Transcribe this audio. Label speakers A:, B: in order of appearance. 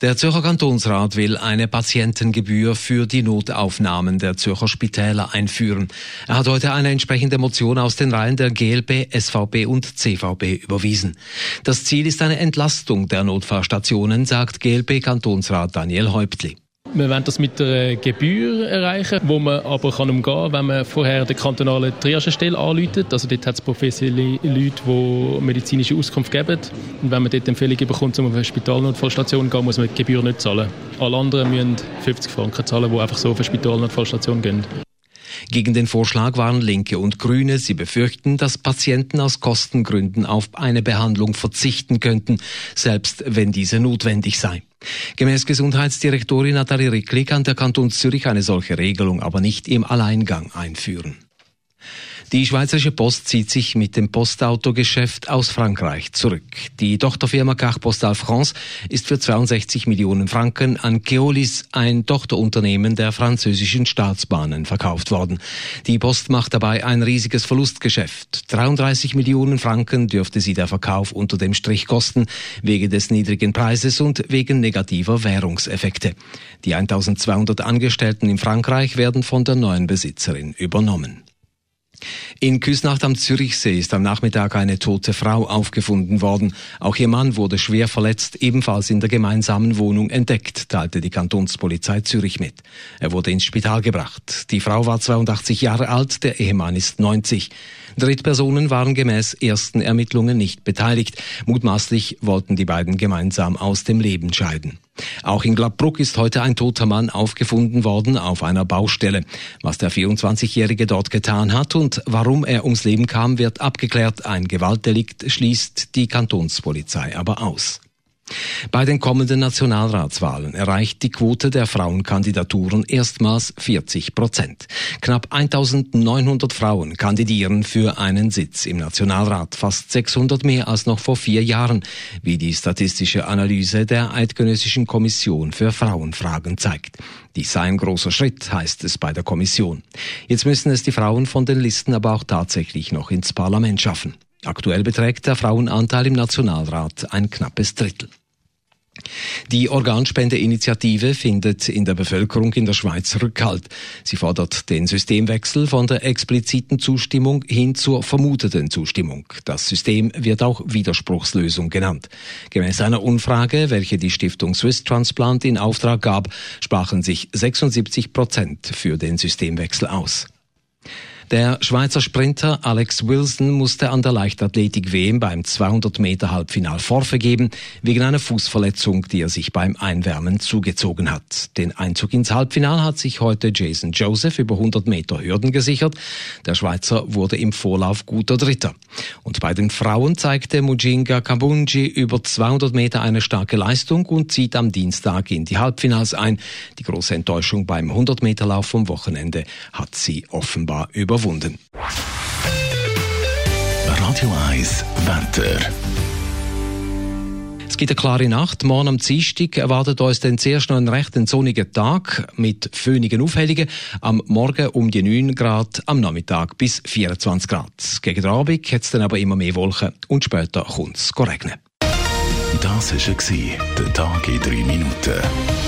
A: Der Zürcher Kantonsrat will eine Patientengebühr für die Notaufnahmen der Zürcher Spitäler einführen. Er hat heute eine entsprechende Motion aus den Reihen der GLB, SVP und CVP überwiesen. Das Ziel ist eine Entlastung der Notfallstationen, sagt GLB Kantonsrat Daniel Häuptli.
B: Wir wollen das mit einer Gebühr erreichen, wo man aber kann umgehen kann, wenn man vorher der kantonalen Triagestelle anläutet. Also dort hat es professionelle Leute, die medizinische Auskunft geben. Und wenn man dort Empfehlungen bekommt, um auf eine Spitalnotfallstation zu gehen, muss man die Gebühr nicht zahlen. Alle anderen müssen 50 Franken zahlen, die einfach so auf eine Spitalnotfallstation gehen.
A: Gegen den Vorschlag waren Linke und Grüne. Sie befürchten, dass Patienten aus Kostengründen auf eine Behandlung verzichten könnten, selbst wenn diese notwendig sei. Gemäß Gesundheitsdirektorin Nathalie Rickli kann der Kanton Zürich eine solche Regelung aber nicht im Alleingang einführen. Die Schweizerische Post zieht sich mit dem Postautogeschäft aus Frankreich zurück. Die Tochterfirma Carte Postal France ist für 62 Millionen Franken an Keolis, ein Tochterunternehmen der französischen Staatsbahnen, verkauft worden. Die Post macht dabei ein riesiges Verlustgeschäft. 33 Millionen Franken dürfte sie der Verkauf unter dem Strich kosten, wegen des niedrigen Preises und wegen negativer Währungseffekte. Die 1200 Angestellten in Frankreich werden von der neuen Besitzerin übernommen. In Küsnacht am Zürichsee ist am Nachmittag eine tote Frau aufgefunden worden. Auch ihr Mann wurde schwer verletzt, ebenfalls in der gemeinsamen Wohnung entdeckt, teilte die Kantonspolizei Zürich mit. Er wurde ins Spital gebracht. Die Frau war 82 Jahre alt, der Ehemann ist 90. Drittpersonen waren gemäß ersten Ermittlungen nicht beteiligt. Mutmaßlich wollten die beiden gemeinsam aus dem Leben scheiden. Auch in Gladbruck ist heute ein toter Mann aufgefunden worden auf einer Baustelle. Was der 24-Jährige dort getan hat und warum er ums Leben kam, wird abgeklärt. Ein Gewaltdelikt schließt die Kantonspolizei aber aus. Bei den kommenden Nationalratswahlen erreicht die Quote der Frauenkandidaturen erstmals 40 Prozent. Knapp 1900 Frauen kandidieren für einen Sitz im Nationalrat, fast 600 mehr als noch vor vier Jahren, wie die statistische Analyse der Eidgenössischen Kommission für Frauenfragen zeigt. Dies sei ein großer Schritt, heißt es bei der Kommission. Jetzt müssen es die Frauen von den Listen aber auch tatsächlich noch ins Parlament schaffen. Aktuell beträgt der Frauenanteil im Nationalrat ein knappes Drittel. Die Organspendeinitiative findet in der Bevölkerung in der Schweiz Rückhalt. Sie fordert den Systemwechsel von der expliziten Zustimmung hin zur vermuteten Zustimmung. Das System wird auch Widerspruchslösung genannt. Gemäß einer Umfrage, welche die Stiftung Swiss Transplant in Auftrag gab, sprachen sich 76 Prozent für den Systemwechsel aus. Der Schweizer Sprinter Alex Wilson musste an der Leichtathletik-WM beim 200 Meter Halbfinal geben, wegen einer Fußverletzung, die er sich beim Einwärmen zugezogen hat. Den Einzug ins Halbfinal hat sich heute Jason Joseph über 100 Meter Hürden gesichert. Der Schweizer wurde im Vorlauf guter Dritter. Und bei den Frauen zeigte Mujinga Kabunji über 200 Meter eine starke Leistung und zieht am Dienstag in die Halbfinals ein. Die große Enttäuschung beim 100 Meter Lauf vom Wochenende hat sie offenbar über überwunden.
C: Radio 1 Wetter.
A: Es gibt eine klare Nacht. Morgen am Dienstag erwartet uns dann zuerst noch einen recht sonnigen Tag mit föhnigen Aufhellungen. Am Morgen um die 9 Grad, am Nachmittag bis 24 Grad. Gegen den Abend hat es dann aber immer mehr Wolken und später kommt es regnen.
C: Das war der Tag in 3 Minuten.